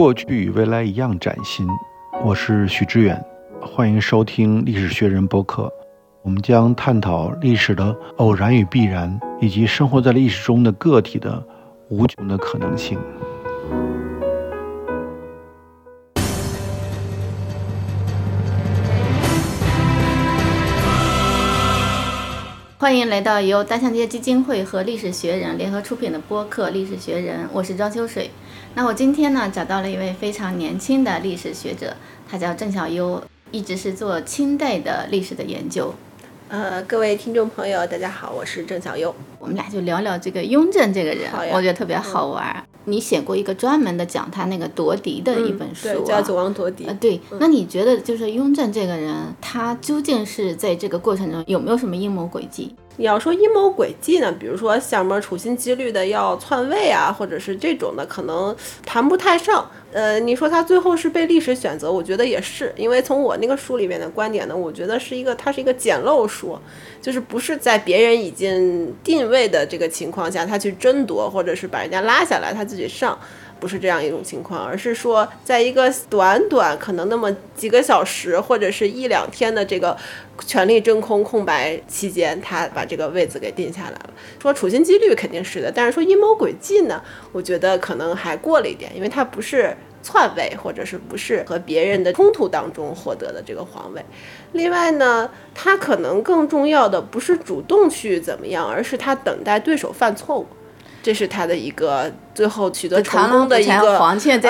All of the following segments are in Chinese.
过去与未来一样崭新。我是许知远，欢迎收听历史学人播客。我们将探讨历史的偶然与必然，以及生活在历史中的个体的无穷的可能性。欢迎来到由大象街基金会和历史学人联合出品的播客《历史学人》，我是庄秋水。那我今天呢，找到了一位非常年轻的历史学者，他叫郑小优，一直是做清代的历史的研究。呃，各位听众朋友，大家好，我是郑小优。我们俩就聊聊这个雍正这个人，我觉得特别好玩。你写过一个专门的讲他那个夺嫡的一本书，对，叫《祖王夺嫡》。呃，对。那你觉得就是雍正这个人，他究竟是在这个过程中有没有什么阴谋诡计？你要说阴谋诡计呢，比如说像什么处心积虑的要篡位啊，或者是这种的，可能谈不太上。呃，你说他最后是被历史选择，我觉得也是，因为从我那个书里面的观点呢，我觉得是一个，它是一个简陋书，就是不是在别人已经定位的这个情况下，他去争夺，或者是把人家拉下来，他自己上。不是这样一种情况，而是说，在一个短短可能那么几个小时或者是一两天的这个权力真空空白期间，他把这个位子给定下来了。说处心积虑肯定是的，但是说阴谋诡计呢，我觉得可能还过了一点，因为他不是篡位，或者是不是和别人的冲突当中获得的这个皇位。另外呢，他可能更重要的不是主动去怎么样，而是他等待对手犯错误。这是他的一个最后取得成功的一个，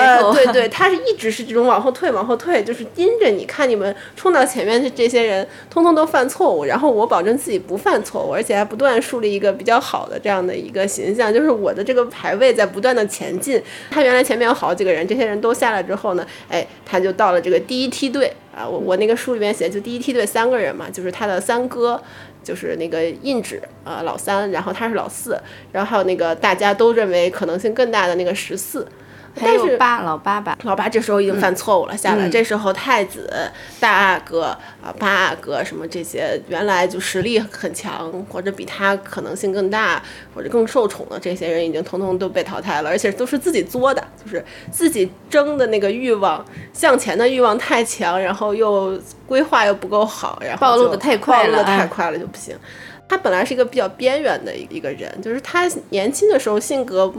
呃，对对，他是一直是这种往后退，往后退，就是盯着你看你们冲到前面的这些人，通通都犯错误，然后我保证自己不犯错误，而且还不断树立一个比较好的这样的一个形象，就是我的这个排位在不断的前进。他原来前面有好几个人，这些人都下来之后呢，哎，他就到了这个第一梯队啊，我我那个书里面写就第一梯队三个人嘛，就是他的三哥。就是那个印纸啊，老三，然后他是老四，然后还有那个大家都认为可能性更大的那个十四。还有八老八吧，老八这时候已经犯错误了，下来。这时候太子、大阿哥啊、八阿哥什么这些，原来就实力很强，或者比他可能性更大，或者更受宠的这些人，已经统统都被淘汰了，而且都是自己作的，就是自己争的那个欲望，向前的欲望太强，然后又规划又不够好，然后暴露的太快了，暴露太快了就不行。他本来是一个比较边缘的一个人，就是他年轻的时候性格。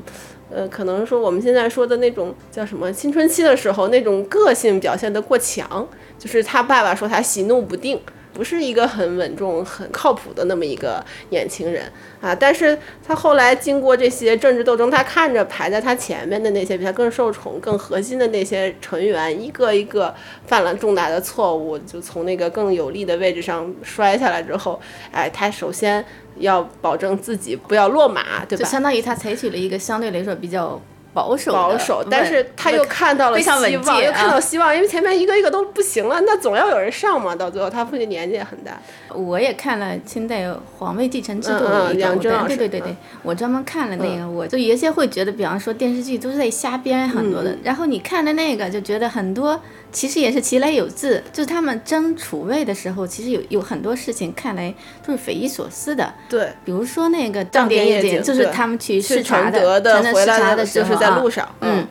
呃，可能说我们现在说的那种叫什么青春期的时候那种个性表现得过强，就是他爸爸说他喜怒不定。不是一个很稳重、很靠谱的那么一个年轻人啊，但是他后来经过这些政治斗争，他看着排在他前面的那些比他更受宠、更核心的那些成员，一个一个犯了重大的错误，就从那个更有利的位置上摔下来之后，哎，他首先要保证自己不要落马，对吧？就相当于他采取了一个相对来说比较。保守，保守，但是他又看到了希望，又看到希望，因为前面一个一个都不行了，那总要有人上嘛。到最后，他父亲年纪也很大。我也看了清代皇位继承制度的一个，对对对对，我专门看了那个，我就有些会觉得，比方说电视剧都是在瞎编很多的，然后你看的那个就觉得很多。其实也是其来有自，就是他们争储位的时候，其实有有很多事情看来都是匪夷所思的。对，比如说那个藏滇夜景，就是他们去视察的，的视察的时候在路上，嗯。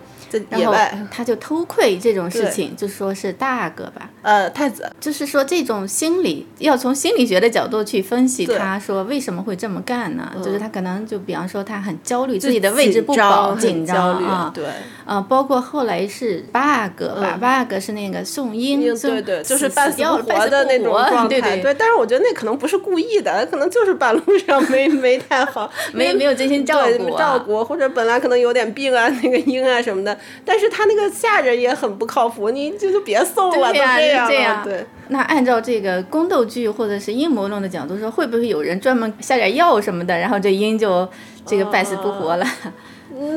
然后他就偷窥这种事情，就说是大阿哥吧，呃，太子，就是说这种心理要从心理学的角度去分析，他说为什么会这么干呢？就是他可能就比方说他很焦虑，自己的位置不保，紧张啊，对，啊，包括后来是八阿哥吧，八阿哥是那个宋英，对对，就是半死不活的那种状态，对。对，但是我觉得那可能不是故意的，可能就是半路上没没太好，没没有精心照顾照顾，或者本来可能有点病啊，那个 英啊什么的。但是他那个下人也很不靠谱，你就就别送了，都这样。对，那按照这个宫斗剧或者是阴谋论的角度说，会不会有人专门下点药什么的，然后这鹰就这个半死不活了？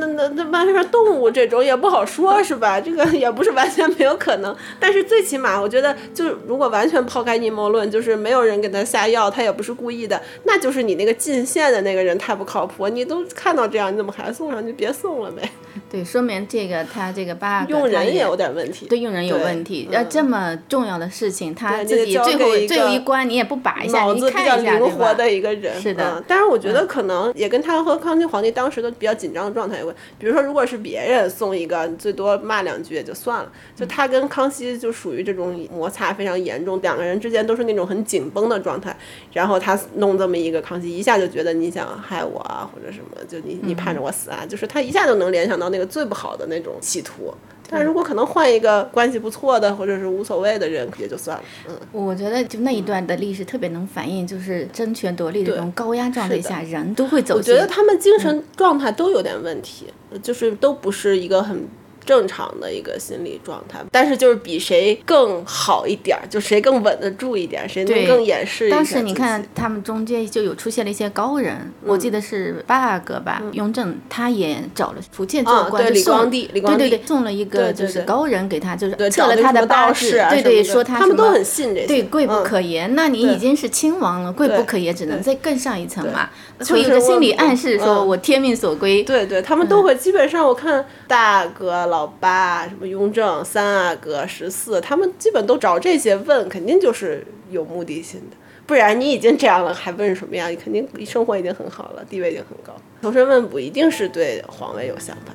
那那那完全是动物这种也不好说，是吧？这个也不是完全没有可能。但是最起码，我觉得，就如果完全抛开阴谋论，就是没有人给他下药，他也不是故意的，那就是你那个进线的那个人太不靠谱。你都看到这样，你怎么还送上去？别送了呗。对，说明这个他这个八用人也有点问题。对，用人有问题。要这么重要的事情，他自己最后最后一关你也不把一下，脑子比较灵活的一个人。是的。但是我觉得可能也跟他和康熙皇帝当时的比较紧张的。状态有关。比如说，如果是别人送一个，最多骂两句也就算了。就他跟康熙就属于这种摩擦非常严重，两个人之间都是那种很紧绷的状态。然后他弄这么一个康熙，一下就觉得你想害我啊，或者什么，就你你盼着我死啊，就是他一下就能联想到那个最不好的那种企图。但如果可能换一个关系不错的或者是无所谓的人也就算了。嗯，我觉得就那一段的历史特别能反映，就是争权夺利这种高压状态下，人都会走。我觉得他们精神状态都有点问题，就是都不是一个很。正常的一个心理状态，但是就是比谁更好一点儿，就谁更稳得住一点，谁能更掩饰。当时你看他们中间就有出现了一些高人，我记得是八阿哥吧，雍正他也找了福建做官，李光地，李光地对对送了一个就是高人给他，就是测了他的八字，对对，说他他们都很信这些，对贵不可言。那你已经是亲王了，贵不可言，只能再更上一层嘛。会有个心理暗示，说我天命所归。对对，他们都会基本上我看大哥。老八什么雍正三阿哥十四，他们基本都找这些问，肯定就是有目的性的，不然你已经这样了，还问什么呀？你肯定生活已经很好了，地位已经很高，求神问卜一定是对皇位有想法。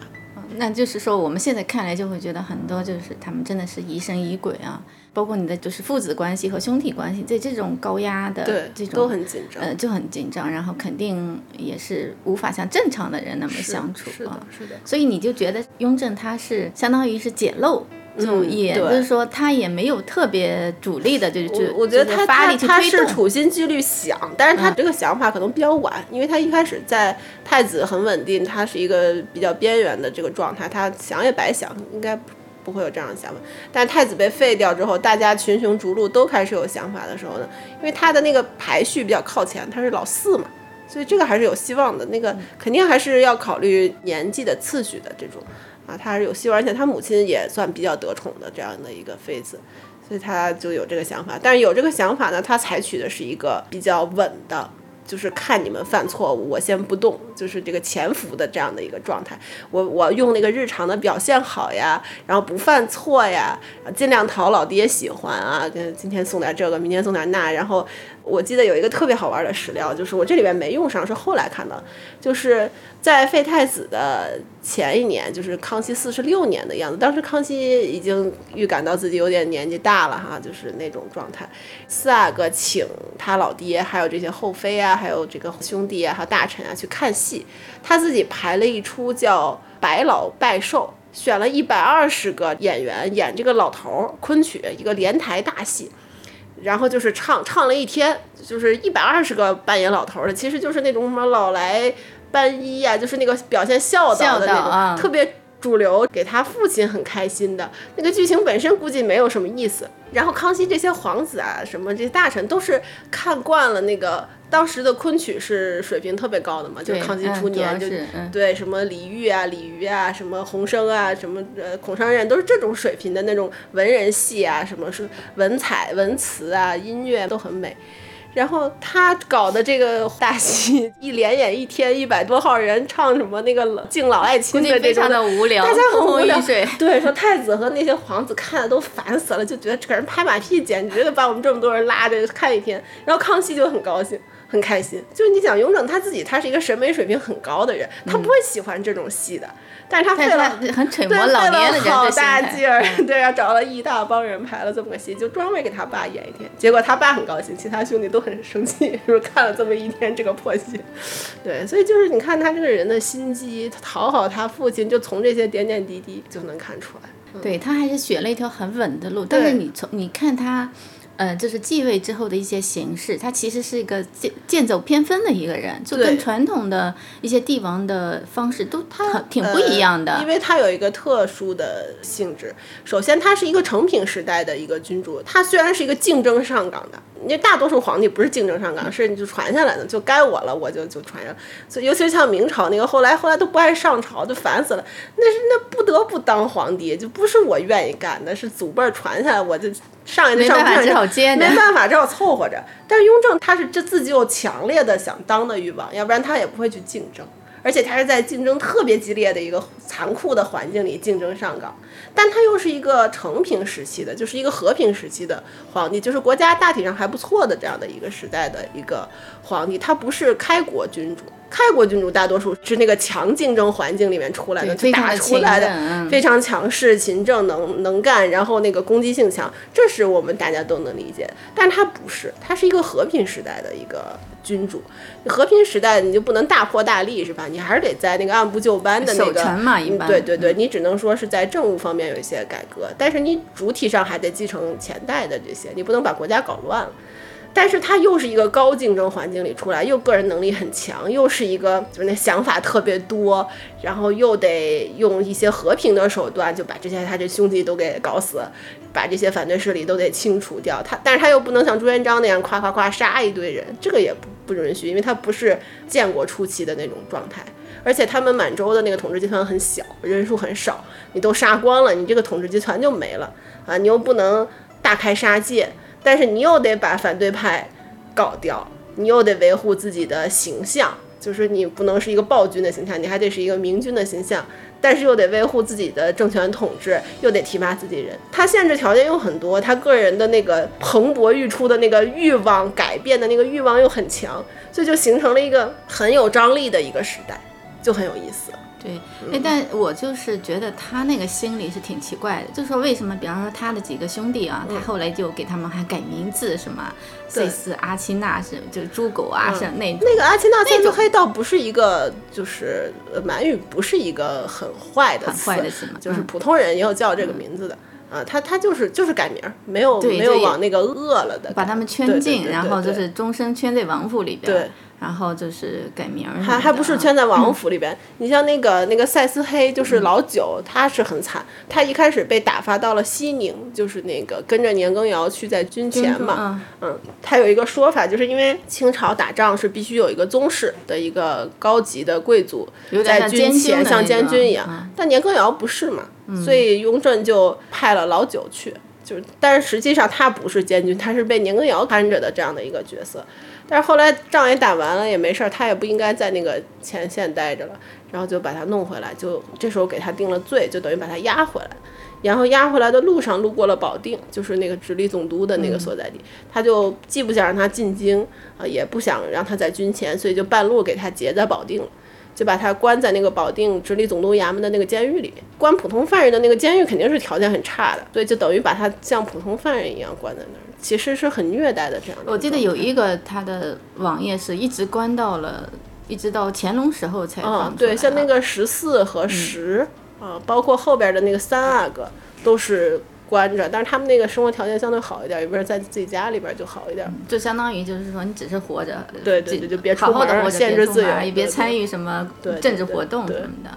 那就是说，我们现在看来就会觉得很多就是他们真的是疑神疑鬼啊。包括你的就是父子关系和兄弟关系，在这种高压的这种都很紧张，呃，就很紧张，然后肯定也是无法像正常的人那么相处啊。是的，所以你就觉得雍正他是相当于是捡漏，就也就是说他也没有特别主力的，就是我我觉得他他他是处心积虑想，但是他这个想法可能比较晚，因为他一开始在太子很稳定，他是一个比较边缘的这个状态，他想也白想，应该。不会有这样的想法，但太子被废掉之后，大家群雄逐鹿都开始有想法的时候呢，因为他的那个排序比较靠前，他是老四嘛，所以这个还是有希望的。那个肯定还是要考虑年纪的次序的这种啊，他还是有希望，而且他母亲也算比较得宠的这样的一个妃子，所以他就有这个想法。但是有这个想法呢，他采取的是一个比较稳的。就是看你们犯错误，我先不动，就是这个潜伏的这样的一个状态。我我用那个日常的表现好呀，然后不犯错呀，尽量讨老爹喜欢啊。跟今天送点这个，明天送点那，然后。我记得有一个特别好玩的史料，就是我这里边没用上，是后来看到，就是在废太子的前一年，就是康熙四十六年的样子。当时康熙已经预感到自己有点年纪大了哈，就是那种状态。四阿哥请他老爹，还有这些后妃啊，还有这个兄弟啊，还有大臣啊去看戏，他自己排了一出叫《百老拜寿》，选了一百二十个演员演这个老头儿昆曲，一个连台大戏。然后就是唱唱了一天，就是一百二十个扮演老头的，其实就是那种什么老来伴衣呀，就是那个表现孝道的那种，特别主流，给他父亲很开心的那个剧情本身估计没有什么意思。然后康熙这些皇子啊，什么这些大臣都是看惯了那个。当时的昆曲是水平特别高的嘛，就是康熙初年就对什么李煜啊、李渔啊、什么洪生啊、什么呃孔尚任都是这种水平的那种文人戏啊，什么是文采、文词啊、音乐都很美。然后他搞的这个大戏，一连演一天，一百多号人唱什么那个敬老爱亲的这种，的无聊，大家很无聊。对，说太子和那些皇子看的都烦死了，就觉得给人拍马屁，简直就把我们这么多人拉着看一天。然后康熙就很高兴。很开心，就是你讲雍正他自己，他是一个审美水平很高的人，他不会喜欢这种戏的，但是他费了很揣摩老年的好大劲儿，对啊，找了一大帮人排了这么个戏，就专门给他爸演一天，结果他爸很高兴，其他兄弟都很生气，就是看了这么一天这个破戏？对，所以就是你看他这个人的心机，讨好他父亲，就从这些点点滴滴就能看出来。对他还是选了一条很稳的路，但是你从你看他。嗯，就是继位之后的一些形式，他其实是一个剑剑走偏锋的一个人，就跟传统的一些帝王的方式都他挺不一样的。因为他有一个特殊的性质，首先他是一个成平时代的一个君主，他虽然是一个竞争上岗的，因为大多数皇帝不是竞争上岗，是你就传下来的，就该我了，我就就传下。所以尤其是像明朝那个，后来后来都不爱上朝，就烦死了。那是那不得不当皇帝，就不是我愿意干的，是祖辈传下来，我就。上一代上不上，没办法，只好凑合着。但是雍正他是这自己有强烈的想当的欲望，要不然他也不会去竞争。而且他是在竞争特别激烈的一个残酷的环境里竞争上岗，但他又是一个成平时期的，就是一个和平时期的皇帝，就是国家大体上还不错的这样的一个时代的一个皇帝。他不是开国君主，开国君主大多数是那个强竞争环境里面出来的，就打出来的，非常强势、勤政、能能干，然后那个攻击性强，这是我们大家都能理解。但他不是，他是一个和平时代的一个君主。和平时代你就不能大破大立是吧？你还是得在那个按部就班的那个。对对对，你只能说是在政务方面有一些改革，但是你主体上还得继承前代的这些，你不能把国家搞乱了。但是他又是一个高竞争环境里出来，又个人能力很强，又是一个就是那想法特别多，然后又得用一些和平的手段就把这些他这兄弟都给搞死，把这些反对势力都得清除掉。他，但是他又不能像朱元璋那样夸夸夸杀一堆人，这个也不不允许，因为他不是建国初期的那种状态。而且他们满洲的那个统治集团很小，人数很少，你都杀光了，你这个统治集团就没了啊！你又不能大开杀戒。但是你又得把反对派搞掉，你又得维护自己的形象，就是你不能是一个暴君的形象，你还得是一个明君的形象，但是又得维护自己的政权统治，又得提拔自己人。他限制条件又很多，他个人的那个蓬勃欲出的那个欲望，改变的那个欲望又很强，所以就形成了一个很有张力的一个时代，就很有意思。对，哎，但我就是觉得他那个心理是挺奇怪的，就说为什么，比方说他的几个兄弟啊，他后来就给他们还改名字，什么类似阿奇纳是，就是猪狗啊，是那那个阿奇纳三族黑倒不是一个，就是满语不是一个很坏的词，就是普通人也有叫这个名字的啊，他他就是就是改名，没有没有往那个恶了的，把他们圈禁，然后就是终身圈在王府里边。对。然后就是改名，还还不是圈在王府里边。你像那个那个赛斯黑，就是老九，他是很惨。他一开始被打发到了西宁，就是那个跟着年羹尧去在军前嘛。嗯，他有一个说法，就是因为清朝打仗是必须有一个宗室的一个高级的贵族在军前，像监军一样。但年羹尧不是嘛，所以雍正就派了老九去，就是但是实际上他不是监军，他是被年羹尧看着的这样的一个角色。但是后来仗也打完了，也没事儿，他也不应该在那个前线待着了，然后就把他弄回来，就这时候给他定了罪，就等于把他押回来。然后押回来的路上路过了保定，就是那个直隶总督的那个所在地，他就既不想让他进京啊，也不想让他在军前，所以就半路给他截在保定了，就把他关在那个保定直隶总督衙门的那个监狱里面。关普通犯人的那个监狱肯定是条件很差的，所以就等于把他像普通犯人一样关在那儿。其实是很虐待的这样的。我记得有一个他的网页是一直关到了，一直到乾隆时候才放对，像那个十四和十啊，包括后边的那个三阿哥都是关着，但是他们那个生活条件相对好一点，也不是在自己家里边就好一点。就相当于就是说，你只是活着，对对对，就别好好的活着，限制自由，也别参与什么政治活动什么的。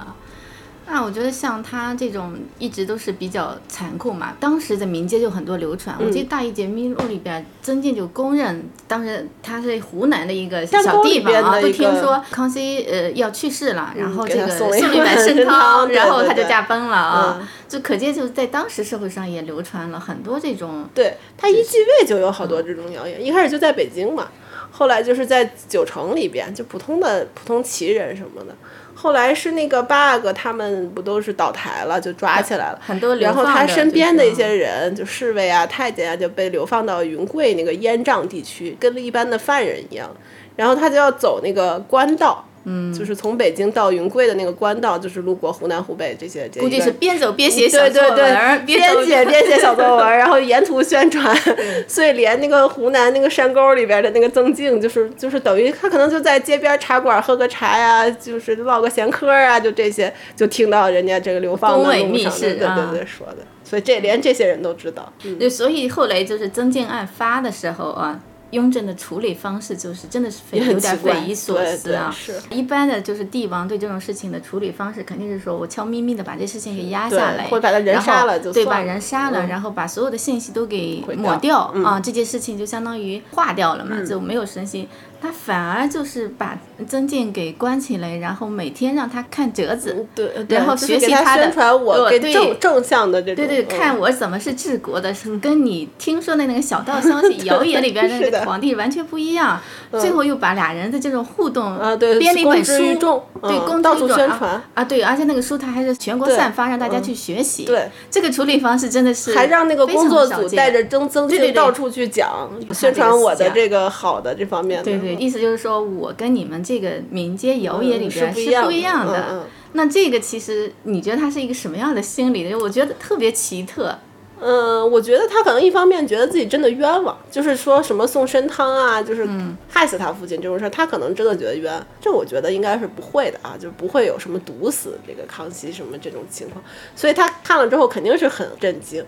那我觉得像他这种一直都是比较残酷嘛。当时在民间就很多流传，我记得《大义解密录》里边，曾静就公认，当时他是湖南的一个小地方啊，都听说康熙呃要去世了，然后这个送了一碗参汤，然后他就驾崩了啊。就可见就在当时社会上也流传了很多这种。对他一继位就有好多这种谣言，一开始就在北京嘛，后来就是在九城里边，就普通的普通旗人什么的。后来是那个八阿哥他们不都是倒台了，就抓起来了。很多然后他身边的一些人，就侍卫啊、太监啊，就被流放到云贵那个燕瘴地区，跟一般的犯人一样。然后他就要走那个官道。嗯，就是从北京到云贵的那个官道，就是路过湖南、湖北这些。估计是边走边写小作文，边写边写小作文，然后沿途宣传。所以连那个湖南那个山沟里边的那个曾静，就是就是等于他可能就在街边茶馆喝个茶呀，就是唠个闲嗑啊，就这些，就听到人家这个流放的路上对对对说的。所以这连这些人都知道。对，所以后来就是曾静案发的时候啊。雍正的处理方式就是真的是有点匪夷所思啊！一般的就是帝王对这种事情的处理方式，肯定是说我悄咪咪的把这事情给压下来，或者把人杀了就对，把人杀了，然后把所有的信息都给抹掉啊，这件事情就相当于化掉了嘛，就没有神性。他反而就是把曾静给关起来，然后每天让他看折子，对，然后学习他的，对正正向的这种，对对，看我怎么是治国的，跟你听说的那个小道消息、谣言里边的那个皇帝完全不一样。最后又把俩人的这种互动啊，对，编了一本书，对，公到处宣传啊，对，而且那个书他还是全国散发，让大家去学习。对，这个处理方式真的是还让那个工作组带着曾曾静到处去讲，宣传我的这个好的这方面的。对对。对，意思就是说我跟你们这个民间谣言里边是不一样的。那这个其实你觉得他是一个什么样的心理呢？我觉得特别奇特。嗯，我觉得他可能一方面觉得自己真的冤枉，就是说什么送参汤啊，就是害死他父亲这种事儿，他可能真的觉得冤。这我觉得应该是不会的啊，就不会有什么毒死这个康熙什么这种情况。所以他看了之后肯定是很震惊。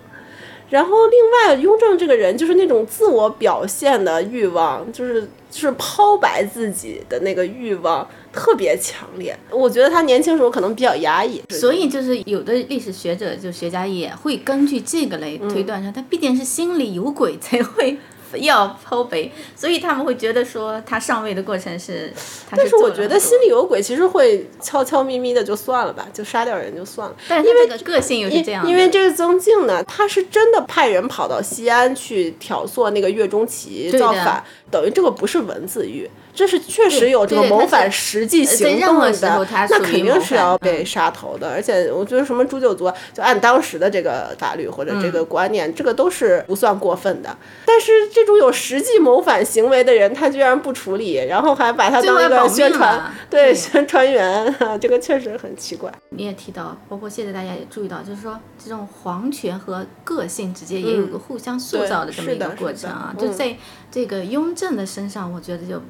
然后另外，雍正这个人就是那种自我表现的欲望，就是就是抛白自己的那个欲望特别强烈。我觉得他年轻时候可能比较压抑，所以就是有的历史学者就学家也会根据这个来推断说，他必定是心里有鬼才会。要剖背，所以他们会觉得说他上位的过程是，但是我觉得心里有鬼，其实会悄悄咪咪的就算了吧，就杀掉人就算了。但是因为个性又是这样，因为这个曾静呢，他是真的派人跑到西安去挑唆那个岳钟琪造反，等于这个不是文字狱。这是确实有这个谋反实际行动的，那肯定是要被杀头的。而且我觉得什么诛九族，就按当时的这个法律或者这个观念，这个都是不算过分的。但是这种有实际谋反行为的人，他居然不处理，然后还把他当一个宣传，对宣传员，这个确实很奇怪。你也提到，包括现在大家也注意到，就是说这种皇权和个性之间也有个互相塑造的这么一个过程啊。就在这个雍正的身上，我觉得就。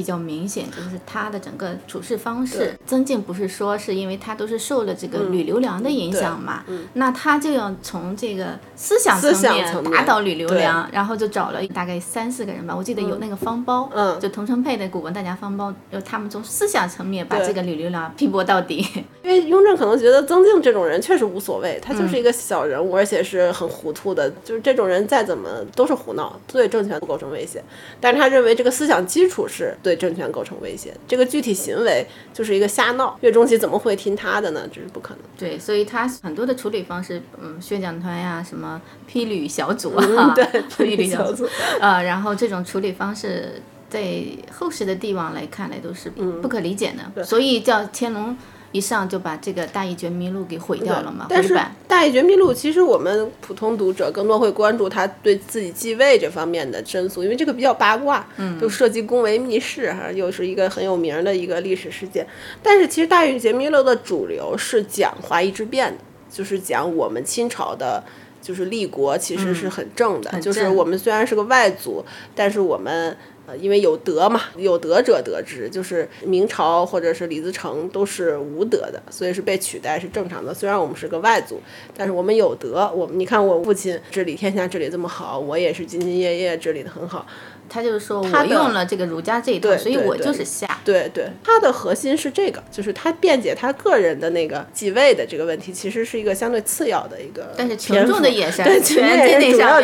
比较明显，就是他的整个处事方式。曾静不是说是因为他都是受了这个吕留良的影响嘛？那他就要从这个思想层面打倒吕留良，然后就找了大概三四个人吧。我记得有那个方苞，就桐城配的古文大家方苞，就他们从思想层面把这个吕留良批驳到底。因为雍正可能觉得曾静这种人确实无所谓，他就是一个小人物，而且是很糊涂的，就是这种人再怎么都是胡闹，对政权不构成威胁。但是他认为这个思想基础是。对政权构成威胁，这个具体行为就是一个瞎闹。岳钟琪怎么会听他的呢？这是不可能。对，所以他很多的处理方式，嗯，宣讲团呀，什么批旅小组啊，对，批旅小组，呃，然后这种处理方式，在后世的帝王来看来都是不可理解的。所以叫乾隆。一上就把这个《大义觉迷录》给毁掉了嘛？但是《大义觉迷录》其实我们普通读者更多会关注他对自己继位这方面的申诉，因为这个比较八卦，嗯，就涉及宫闱秘事哈，又是一个很有名的一个历史事件。但是其实《大义觉迷录》的主流是讲华夷之变的，就是讲我们清朝的，就是立国其实是很正的，就是我们虽然是个外族，但是我们。因为有德嘛，有德者得之，就是明朝或者是李自成都是无德的，所以是被取代是正常的。虽然我们是个外族，但是我们有德。我们你看，我父亲治理天下治理这么好，我也是兢兢业业治理的很好。他就是说我用了这个儒家这一套，所以我就是下。对对，他的核心是这个，就是他辩解他个人的那个继位的这个问题，其实是一个相对次要的一个。但是群众的眼神全在那上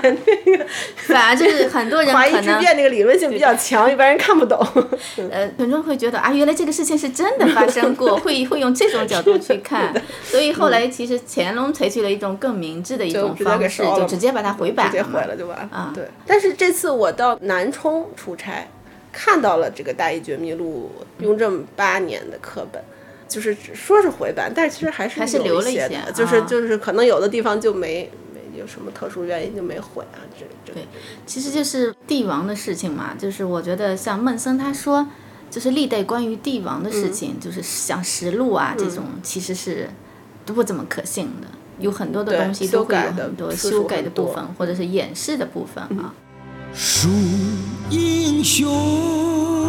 边。反而就是很多人 怀疑之辩那个理论性比较强，一般人看不懂。呃，群众会觉得啊，原来这个事情是真的发生过，会会用这种角度去看。所以后来其实乾隆采取了一种更明智的一种方式，就直接把它回版了，直接毁了就完了。啊，对。但是这次我到。南充出差，看到了这个《大义觉迷录》雍正八年的课本，就是说是回版，但是其实还是还是留了一些的，就是就是可能有的地方就没没有什么特殊原因就没毁啊，这这。对，其实就是帝王的事情嘛，就是我觉得像孟森他说，就是历代关于帝王的事情，就是像实录啊这种，其实是都不怎么可信的，有很多的东西都会有很多修改的部分，或者是掩饰的部分啊。数英雄。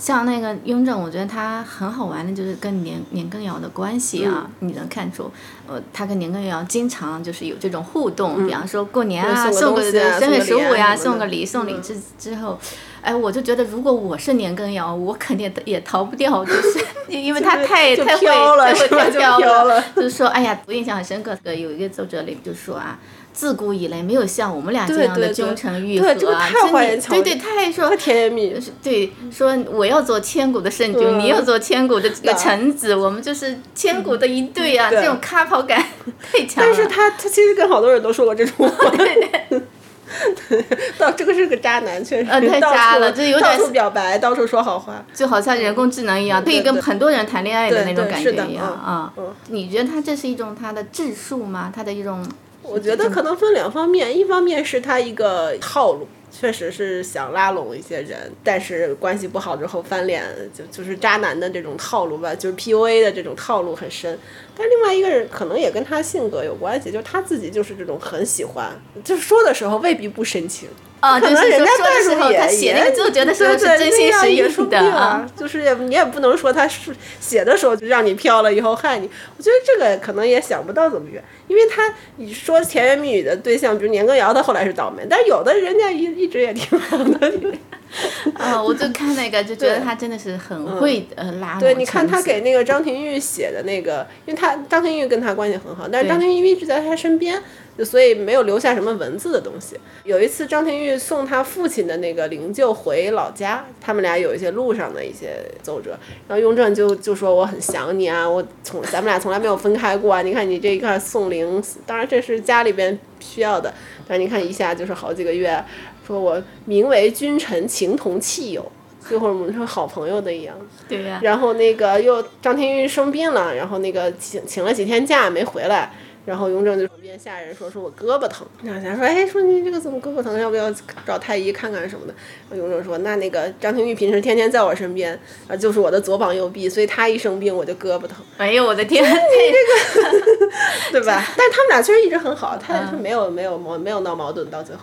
像那个雍正，我觉得他很好玩的，就是跟年年羹尧的关系啊，你能看出，呃，他跟年羹尧经常就是有这种互动，比方说过年啊，送个正月十五呀，送个礼，送礼之之后。哎，我就觉得如果我是年羹尧，我肯定也逃不掉，就是 因为他太太会太会飘了。就是说，哎呀，我印象很深刻的有一个作者里就说啊，自古以来没有像我们俩这样的君臣愈合啊，对对，他还说太甜言蜜语，对，说我要做千古的圣君，你要做千古的这个臣子，我们就是千古的一对啊，这种卡跑感 太强了。但是他他其实跟好多人都说过这种话。到这个是个渣男，确实太渣了，就有点到处表白，到处说好话，就好像人工智能一样，可以跟很多人谈恋爱的那种感觉一样啊。你觉得他这是一种他的质数吗？他的一种？我觉得可能分两方面，一方面是他一个套路。确实是想拉拢一些人，但是关系不好之后翻脸，就就是渣男的这种套路吧，就是 PUA 的这种套路很深。但另外一个人可能也跟他性格有关系，就是他自己就是这种很喜欢，就是说的时候未必不深情。啊，可能人家代入也写那个就觉得是真心实意的啊，就是也你也不能说他是写的时候就让你飘了以后害你。我觉得这个可能也想不到怎么远，因为他你说甜言蜜语的对象，比如年羹尧，他后来是倒霉，但有的人家一一直也挺好的。啊，我就看那个就觉得他真的是很会呃拉。对，你看他给那个张廷玉写的那个，因为他张廷玉跟他关系很好，但是张廷玉一直在他身边。所以没有留下什么文字的东西。有一次，张廷玉送他父亲的那个灵柩回老家，他们俩有一些路上的一些奏折。然后雍正就就说我很想你啊，我从咱们俩从来没有分开过啊。你看你这一块送灵，当然这是家里边需要的，但是你看一下就是好几个月，说我名为君臣，情同戚友，最后我们说好朋友的一样。对呀。然后那个又张廷玉生病了，然后那个请请了几天假没回来。然后雍正就旁边下人说说我胳膊疼，然后说哎说你这个怎么胳膊疼，要不要找太医看看什么的？雍正说那那个张廷玉平时天天在我身边，啊就是我的左膀右臂，所以他一生病我就胳膊疼。哎呦我的天，你 这个对吧？但是他们俩确实一直很好，他是没有没有矛没有闹矛盾到最后。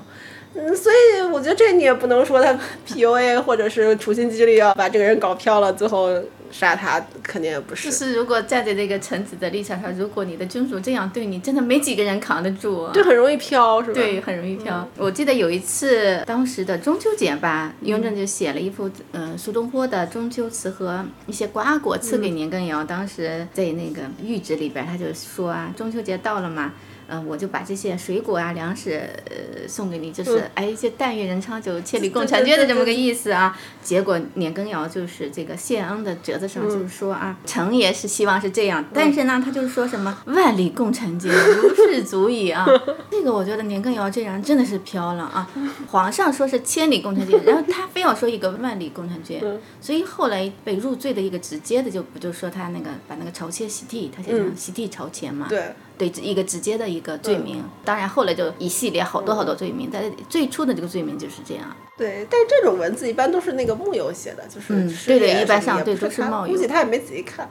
嗯，所以我觉得这你也不能说他 PUA 或者是处心积虑要把这个人搞飘了，最后杀他，肯定也不是。就是如果站在这个臣子的立场上，如果你的君主这样对你，真的没几个人扛得住。对，很容易飘，是吧？对，很容易飘。我记得有一次，当时的中秋节吧，雍正就写了一幅嗯苏东坡的中秋词和一些瓜果赐给年羹尧。当时在那个谕旨里边，他就说啊，中秋节到了嘛。嗯，我就把这些水果啊、粮食呃送给你，就是哎，一些但愿人长久、千里共 婵娟的这么个意思啊。结果年羹尧就是这个谢恩的折子上就是说啊，成也是希望是这样，但是呢，他就是说什么万里共婵娟，如是足矣啊。这个我觉得年羹尧这人真的是飘了啊。皇上说是千里共婵娟，然后他非要说一个万里共婵娟，所以后来被入罪的一个直接的就不就说他那个把那个朝妾洗替，他写成洗替朝前嘛。对。对，一个直接的一个罪名，当然后来就一系列好多好多罪名，但是最初的这个罪名就是这样。对，但是这种文字一般都是那个木有写的，就是对对，一般上对都是冒友，估计他也没仔细看。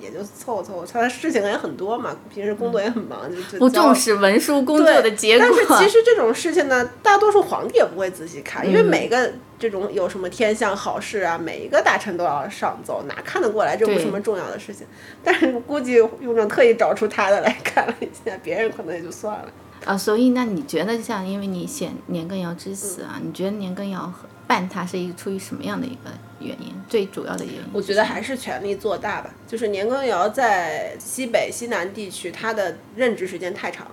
也就凑凑，他事情也很多嘛，平时工作也很忙，就不重视文书工作的结果。但是其实这种事情呢，大多数皇帝也不会仔细看，因为每个这种有什么天象好事啊，每一个大臣都要上奏，哪看得过来这不什么重要的事情？但是估计雍正特意找出他的来看了一下，别人可能也就算了。啊，所以那你觉得像，因为你写年羹尧之死啊，你觉得年羹尧办他是一出于什么样的一个原因？最主要的原因？我觉得还是权力做大吧。就是年羹尧在西北、西南地区，他的任职时间太长了。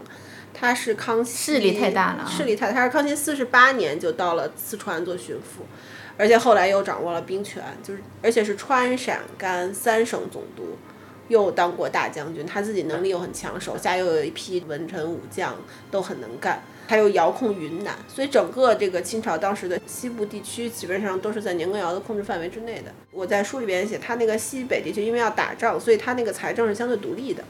他是康熙势力太大了，势力太，他是康熙四十八年就到了四川做巡抚，而且后来又掌握了兵权，就是而且是川陕甘三省总督。又当过大将军，他自己能力又很强，手下又有一批文臣武将，都很能干。他又遥控云南，所以整个这个清朝当时的西部地区基本上都是在年羹尧的控制范围之内的。我在书里边写，他那个西北地区因为要打仗，所以他那个财政是相对独立的。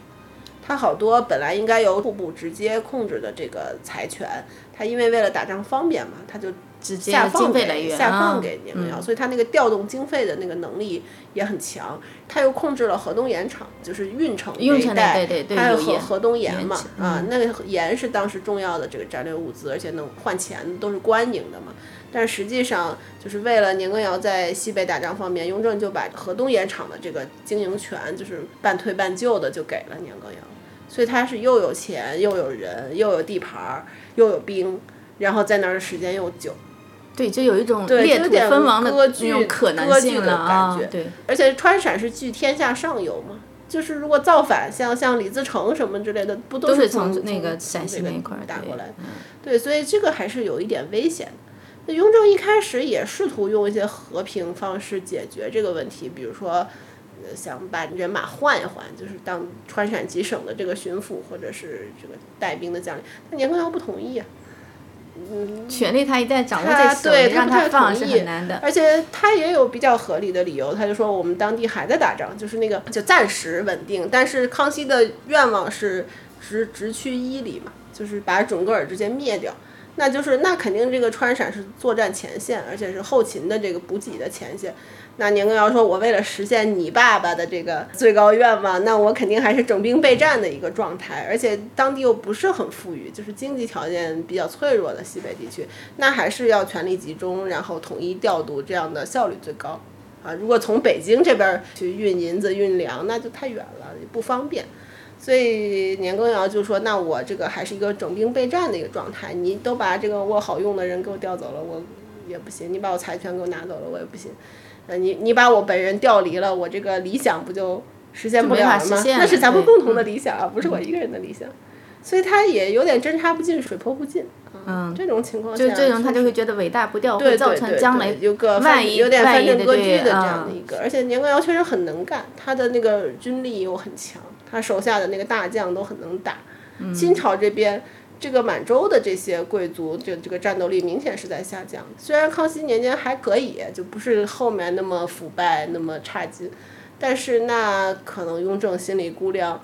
他好多本来应该由户部直接控制的这个财权，他因为为了打仗方便嘛，他就。下放给下放给年羹尧，所以他那个调动经费的那个能力也很强。他又控制了河东盐场，就是运城一带，还有河河东盐嘛啊，那个盐是当时重要的这个战略物资，而且能换钱，都是官营的嘛。但是实际上，就是为了年羹尧在西北打仗方面，雍正就把河东盐场的这个经营权，就是半推半就的就给了年羹尧，所以他是又有钱又有人又有地盘儿又有兵，然后在那儿的时间又久。对，就有一种裂土分王的那种可能性了啊！对，而且川陕是据天下上游嘛，就是如果造反，像像李自成什么之类的，不都是从那个陕西那一块打过来？对，所以这个还是有一点危险。那雍正一开始也试图用一些和平方式解决这个问题，比如说想把人马换一换，就是当川陕几省的这个巡抚或者是这个带兵的将领。但年羹尧不同意啊。嗯，权力他一旦掌握在手里，让他放是很难的。而且他也有比较合理的理由，他就说我们当地还在打仗，就是那个就暂时稳定。但是康熙的愿望是直直趋伊犁嘛，就是把准噶尔直接灭掉。那就是那肯定这个川陕是作战前线，而且是后勤的这个补给的前线。那年羹尧说：“我为了实现你爸爸的这个最高愿望，那我肯定还是整兵备战的一个状态。而且当地又不是很富裕，就是经济条件比较脆弱的西北地区，那还是要全力集中，然后统一调度，这样的效率最高。啊，如果从北京这边去运银子、运粮，那就太远了，也不方便。所以年羹尧就说：那我这个还是一个整兵备战的一个状态。你都把这个我好用的人给我调走了，我也不行；你把我财权给我拿走了，我也不行。”呃，你你把我本人调离了，我这个理想不就实现不了了吗？那是咱们共同的理想啊，不是我一个人的理想。所以他也有点针插不进，水泼不进。嗯，这种情况下，就这种他就会觉得伟大不掉，会造成将来有个万一有点翻正割据的这样的一个。而且年羹尧确实很能干，他的那个军力又很强，他手下的那个大将都很能打。清朝这边。这个满洲的这些贵族，就这个战斗力明显是在下降。虽然康熙年间还可以，就不是后面那么腐败、那么差劲，但是那可能雍正心里估量，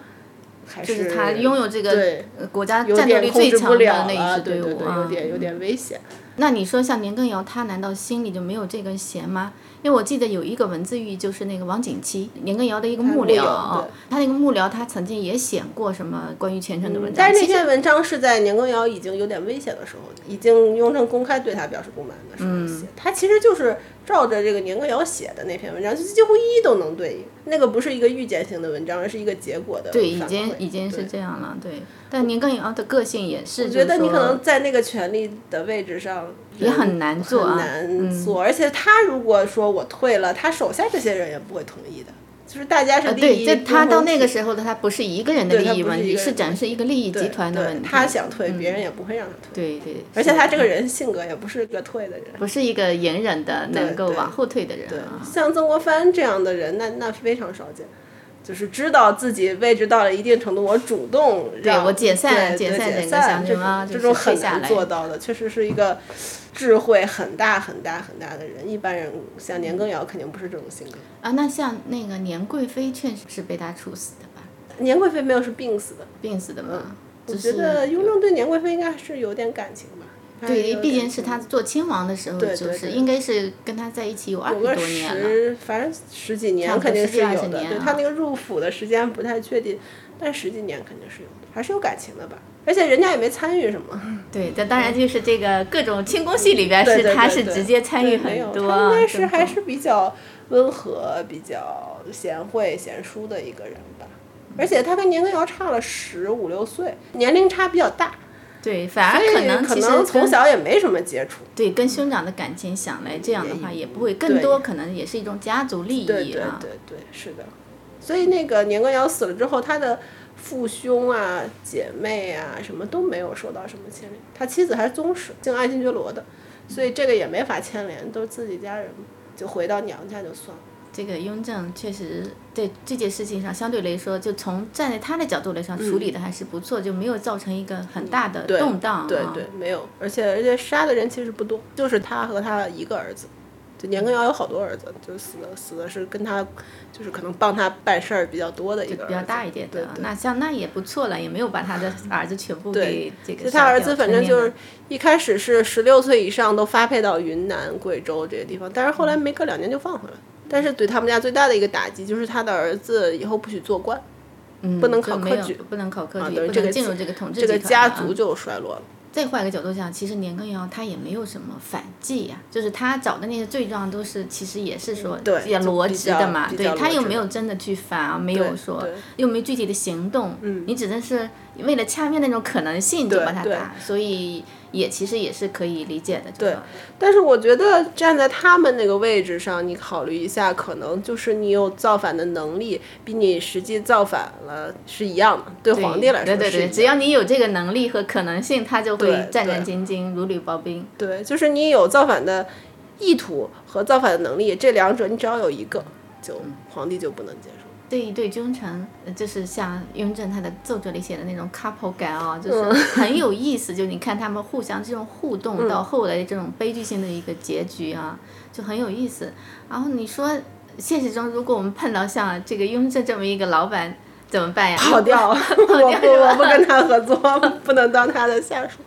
还是他拥有这个国家战斗力最强的那一支队伍有点有点危险。那你说像年羹尧，他难道心里就没有这根弦吗？因为我记得有一个文字狱，就是那个王景琦，年羹尧的一个幕僚啊，他那个幕僚，他曾经也写过什么关于前程的文章。但是那篇文章是在年羹尧已经有点危险的时候，已经雍正公开对他表示不满的时候写。他其实就是照着这个年羹尧写的那篇文章，就几乎一一都能对应。那个不是一个预见性的文章，而是一个结果的。对，已经已经是这样了。对，但年羹尧的个性也是。我觉得你可能在那个权力的位置上。也很难做，很难做，而且他如果说我退了，他手下这些人也不会同意的，就是大家是利益。对，就他到那个时候的他不是一个人的利益问题，是展示一个利益集团的问题。他想退，别人也不会让他退。对对。而且他这个人性格也不是个退的人，不是一个隐忍的、能够往后退的人。对，像曾国藩这样的人，那那非常少见。就是知道自己位置到了一定程度，我主动让我解散解散整个乡军这种很难做到的，确实是一个智慧很大很大很大的人。一般人像年羹尧肯定不是这种性格。啊，那像那个年贵妃确实是被他处死的吧？年贵妃没有是病死的，病死的吗？我觉得雍正对年贵妃应该是有点感情吧。对，毕竟是他做亲王的时候，就是应该是跟他在一起有二十多年了，反正十几年肯定是有的。对他那个入府的时间不太确定，但十几年肯定是有的，还是有感情的吧。而且人家也没参与什么。对，这当然就是这个各种清宫戏里边是他是直接参与很多。他应该是还是比较温和、比较贤惠、贤淑的一个人吧。而且他跟年羹尧差了十五六岁，年龄差比较大。对，反而可能其实从小也没什么接触。对，跟兄长的感情想来，这样的话也不会更多，可能也是一种家族利益啊。对对对对，是的。所以那个年羹尧死了之后，他的父兄啊、姐妹啊什么都没有受到什么牵连。他妻子还是宗室，姓爱新觉罗的，所以这个也没法牵连，都是自己家人，就回到娘家就算了。这个雍正确实对这件事情上，相对来说，就从站在他的角度来说，处理的还是不错，就没有造成一个很大的动荡。对对，没有，而且而且杀的人其实不多，就是他和他一个儿子。就年羹尧有好多儿子，就死的死的是跟他，就是可能帮他办事儿比较多的一个。比较大一点的，那像那也不错了，也没有把他的儿子全部给这个。他儿子反正就是一开始是十六岁以上都发配到云南、贵州这些地方，但是后来没隔两年就放回来。但是对他们家最大的一个打击就是他的儿子以后不许做官，嗯不能考科举，不能考科举，不能进入这个统治这个家族就衰落了。再换一个角度讲，其实年羹尧他也没有什么反计呀，就是他找的那些罪状都是其实也是说也逻辑的嘛，对他又没有真的去反啊，没有说又没具体的行动，你只能是为了掐灭那种可能性就把他打，所以。也其实也是可以理解的，对。但是我觉得站在他们那个位置上，你考虑一下，可能就是你有造反的能力，比你实际造反了是一样的。对皇帝来说，对对对，只要你有这个能力和可能性，他就会战战兢兢，如履薄冰。对，就是你有造反的意图和造反的能力，这两者你只要有一个，就皇帝就不能接受。对一对君臣，就是像雍正他的奏折里写的那种 couple 感啊，就是 很有意思。就你看他们互相这种互动，到后来这种悲剧性的一个结局啊，就很有意思。然后你说现实中，如果我们碰到像这个雍正这么一个老板，怎么办呀？跑掉，我不，我不跟他合作，不能当他的下属。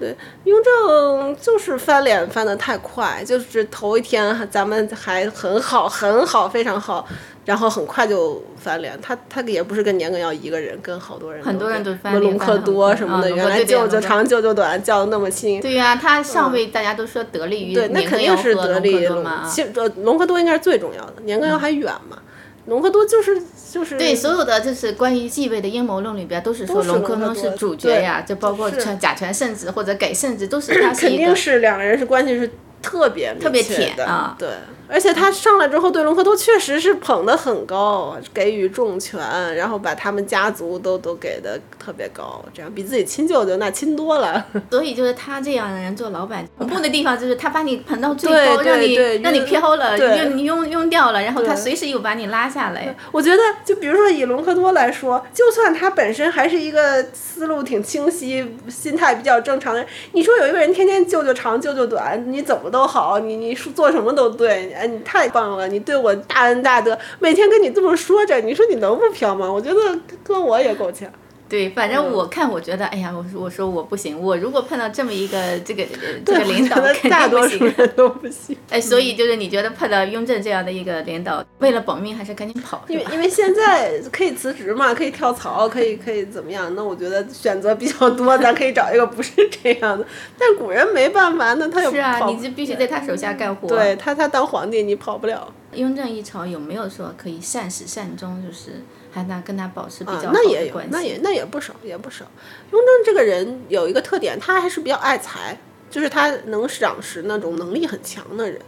对，雍正就是翻脸翻得太快，就是头一天咱们还很好，很好，非常好，然后很快就翻脸。他他也不是跟年羹尧一个人，跟好多人，很多人都翻脸。隆科多什么的，原来舅舅长舅舅短叫的那么亲。对呀，他上位大家都说得力于对，那肯定是得力于隆。其实隆科多应该是最重要的，年羹尧还远嘛。隆科多就是就是对所有的就是关于继位的阴谋论里边都是说隆科多是主角呀，就包括传假传圣旨或者给圣旨都是 他肯定是两个人是关系是特别特别铁的，对。而且他上来之后对隆科多确实是捧得很高，给予重权，然后把他们家族都都给的特别高，这样比自己亲舅舅那亲多了。所以就是他这样的人做老板，恐怖的地方就是他把你捧到最高，让你让你飘了，用用用掉了，然后他随时又把你拉下来。我觉得就比如说以隆科多来说，就算他本身还是一个思路挺清晰、心态比较正常的，你说有一个人天天舅舅长舅舅短，你怎么都好，你你做什么都对。哎，你太棒了！你对我大恩大德，每天跟你这么说着，你说你能不飘吗？我觉得跟我也够呛。对，反正我看，我觉得，哎呀，我说我说我不行，我如果碰到这么一个这个这个领导，肯定不行。都不行。哎，所以就是你觉得碰到雍正这样的一个领导，为了保命还是赶紧跑？因为因为现在可以辞职嘛，可以跳槽，可以可以怎么样？那我觉得选择比较多，咱可以找一个不是这样的。但古人没办法，那他又是啊，你就必须在他手下干活。对他，他当皇帝，你跑不了。雍正一朝有没有说可以善始善终，就是还能跟他保持比较好的关系？那也那也不少，也不少。雍正这个人有一个特点，他还是比较爱才，就是他能赏识那种能力很强的人。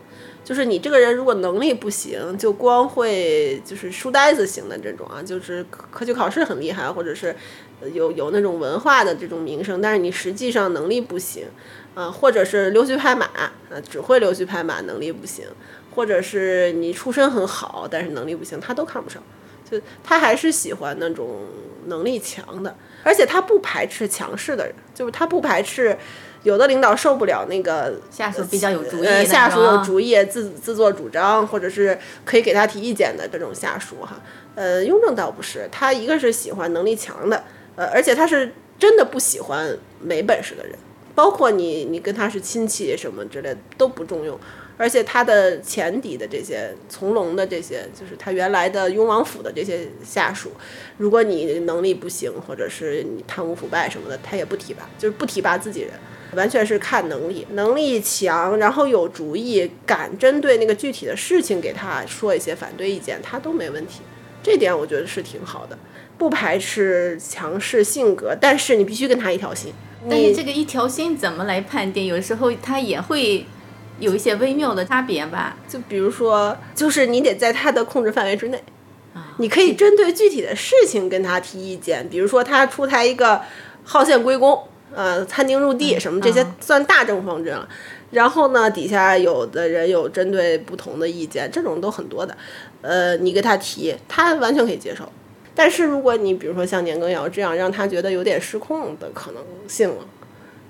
就是你这个人如果能力不行，就光会就是书呆子型的这种啊，就是科举考试很厉害，或者是有有那种文化的这种名声，但是你实际上能力不行，啊，或者是溜须拍马，啊，只会溜须拍马，能力不行。或者是你出身很好，但是能力不行，他都看不上。就他还是喜欢那种能力强的，而且他不排斥强势的人，就是他不排斥有的领导受不了那个下属比较有主意，下属有主意自自作主张，或者是可以给他提意见的这种下属哈。呃，雍正倒不是，他一个是喜欢能力强的，呃，而且他是真的不喜欢没本事的人，包括你你跟他是亲戚什么之类的都不重用。而且他的前底的这些从龙的这些，就是他原来的雍王府的这些下属，如果你能力不行，或者是你贪污腐败什么的，他也不提拔，就是不提拔自己人，完全是看能力，能力强，然后有主意，敢针对那个具体的事情给他说一些反对意见，他都没问题。这点我觉得是挺好的，不排斥强势性格，但是你必须跟他一条心。但是这个一条心怎么来判定？有时候他也会。有一些微妙的差别吧，就比如说，就是你得在他的控制范围之内，你可以针对具体的事情跟他提意见。比如说，他出台一个号线归公，呃，参军入地什么这些算大政方针了。然后呢，底下有的人有针对不同的意见，这种都很多的。呃，你给他提，他完全可以接受。但是如果你比如说像年羹尧这样，让他觉得有点失控的可能性了。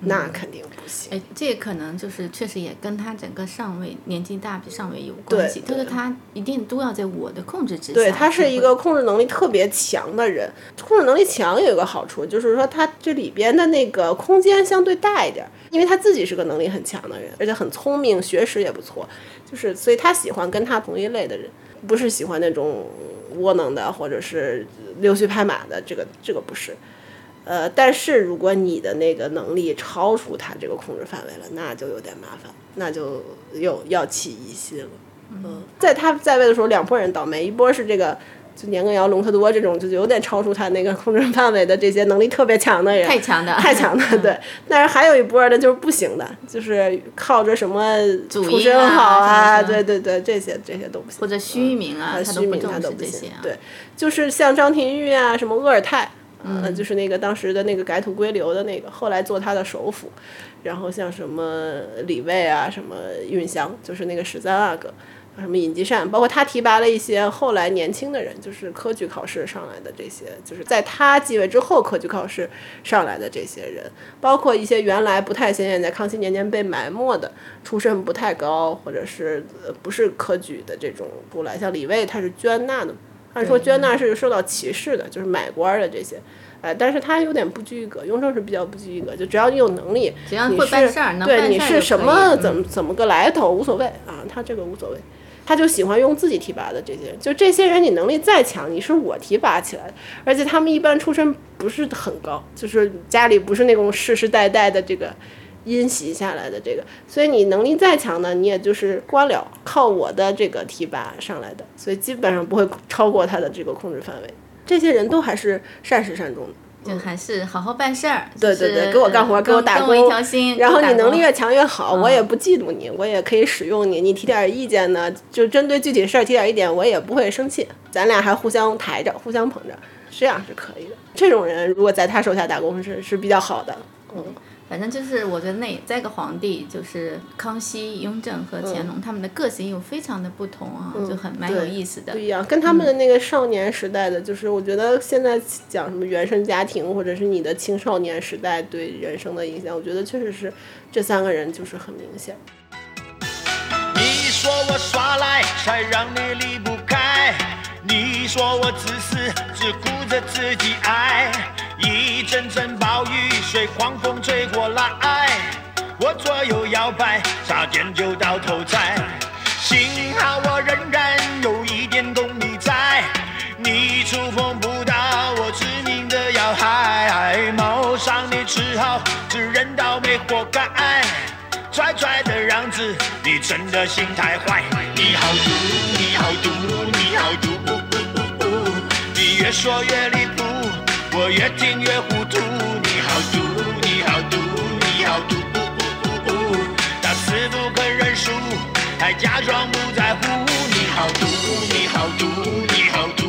那肯定不行。哎，这可能就是确实也跟他整个上位年纪大比上位有关系。就是他一定都要在我的控制之下。对他是一个控制能力特别强的人。控制能力强有一个好处，就是说他这里边的那个空间相对大一点，因为他自己是个能力很强的人，而且很聪明，学识也不错。就是所以他喜欢跟他同一类的人，不是喜欢那种窝囊的或者是溜须拍马的。这个这个不是。呃，但是如果你的那个能力超出他这个控制范围了，那就有点麻烦，那就又要起疑心了。嗯，在他在位的时候，两拨人倒霉，一波是这个就年羹尧、隆科多这种，就有点超出他那个控制范围的这些能力特别强的人，太强的，太强的，对。但是还有一波呢，就是不行的，就是靠着什么出身好啊，对对对，这些这些都不行，或者虚名啊，虚名他都不行。对，就是像张廷玉啊，什么鄂尔泰。嗯，就是那个当时的那个改土归流的那个，后来做他的首辅，然后像什么李卫啊，什么允祥，就是那个十三阿哥，什么尹继善，包括他提拔了一些后来年轻的人，就是科举考试上来的这些，就是在他继位之后科举考试上来的这些人，包括一些原来不太显眼，在康熙年间被埋没的，出身不太高或者是不是科举的这种出来，像李卫他是捐纳的，按说捐纳是受到歧视的，就是买官的这些。哎，但是他有点不拘一格，雍正是比较不拘一格，就只要你有能力，只要会办事儿，对你是什么怎么怎么个来头无所谓啊，他这个无所谓，他就喜欢用自己提拔的这些人，就这些人你能力再强，你是我提拔起来的，而且他们一般出身不是很高，就是家里不是那种世世代代的这个荫袭下来的这个，所以你能力再强呢，你也就是官僚，靠我的这个提拔上来的，所以基本上不会超过他的这个控制范围。这些人都还是善始善终的，就还是好好办事儿。对对对，给我干活，给我打工。一条心。然后你能力越强越好，我也不嫉妒你，我也可以使用你。你提点意见呢，就针对具体事儿提点意见，我也不会生气。咱俩还互相抬着，互相捧着，这样是可以的。这种人如果在他手下打工是是比较好的，嗯。反正就是，我觉得那这个皇帝就是康熙、雍正和乾隆，他们的个性又非常的不同啊，就很蛮有意思的。不一样，跟他们的那个少年时代的，就是我觉得现在讲什么原生家庭，或者是你的青少年时代对人生的影响，我觉得确实是这三个人就是很明显。你说我耍赖，才让你离不开；你说我自私，只顾着自己爱。一阵阵暴雨，随狂风吹过来，我左右摇摆，差点就到头栽。幸好我仍然有一点功力在，你触碰不到我致命的要害。谋上你只好自认倒霉活该，拽拽的样子，你真的心太坏。你好毒，你好毒，你好毒，你越说越离谱。我越听越糊涂，你好毒，你好毒，你好毒，打死不肯认输，还假装不在乎，你好毒，你好毒，你好毒，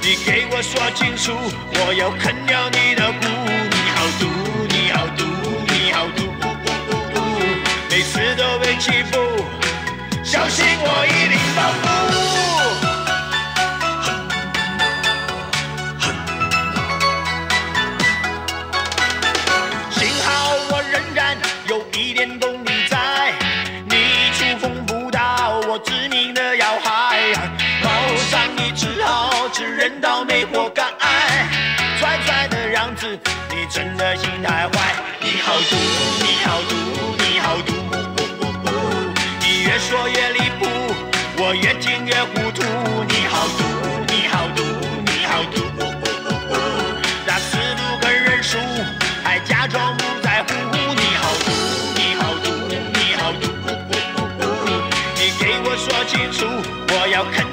你给我说清楚，我要啃掉你的骨，你好毒，你好毒，你好毒，每次都被欺负，小心我一定报复倒霉我敢挨，拽拽的样子，你。真的心太坏，你好毒，你好毒，你好毒，你越说越离谱，我越听越糊涂，你好毒，你好毒，你好毒，打死不肯认输，还假装不在乎，你好毒，你好毒，你好毒，你给我说清楚，我要啃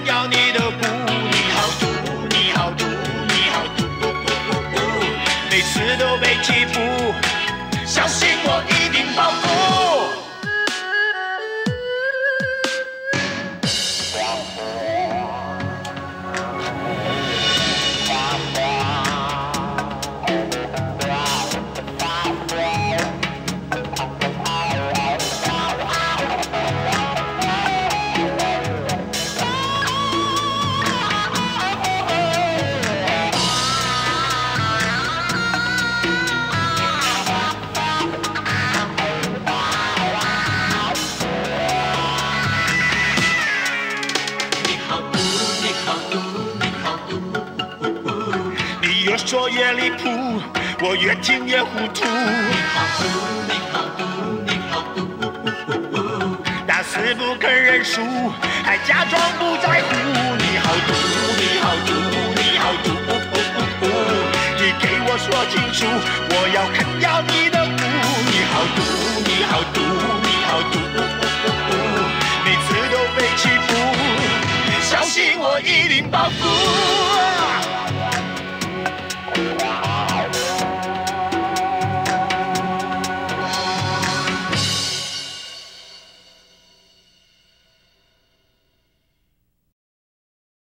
清楚，我要啃掉你的骨。你好毒，你好毒，你好毒，每次都被欺负，相信我一定报复。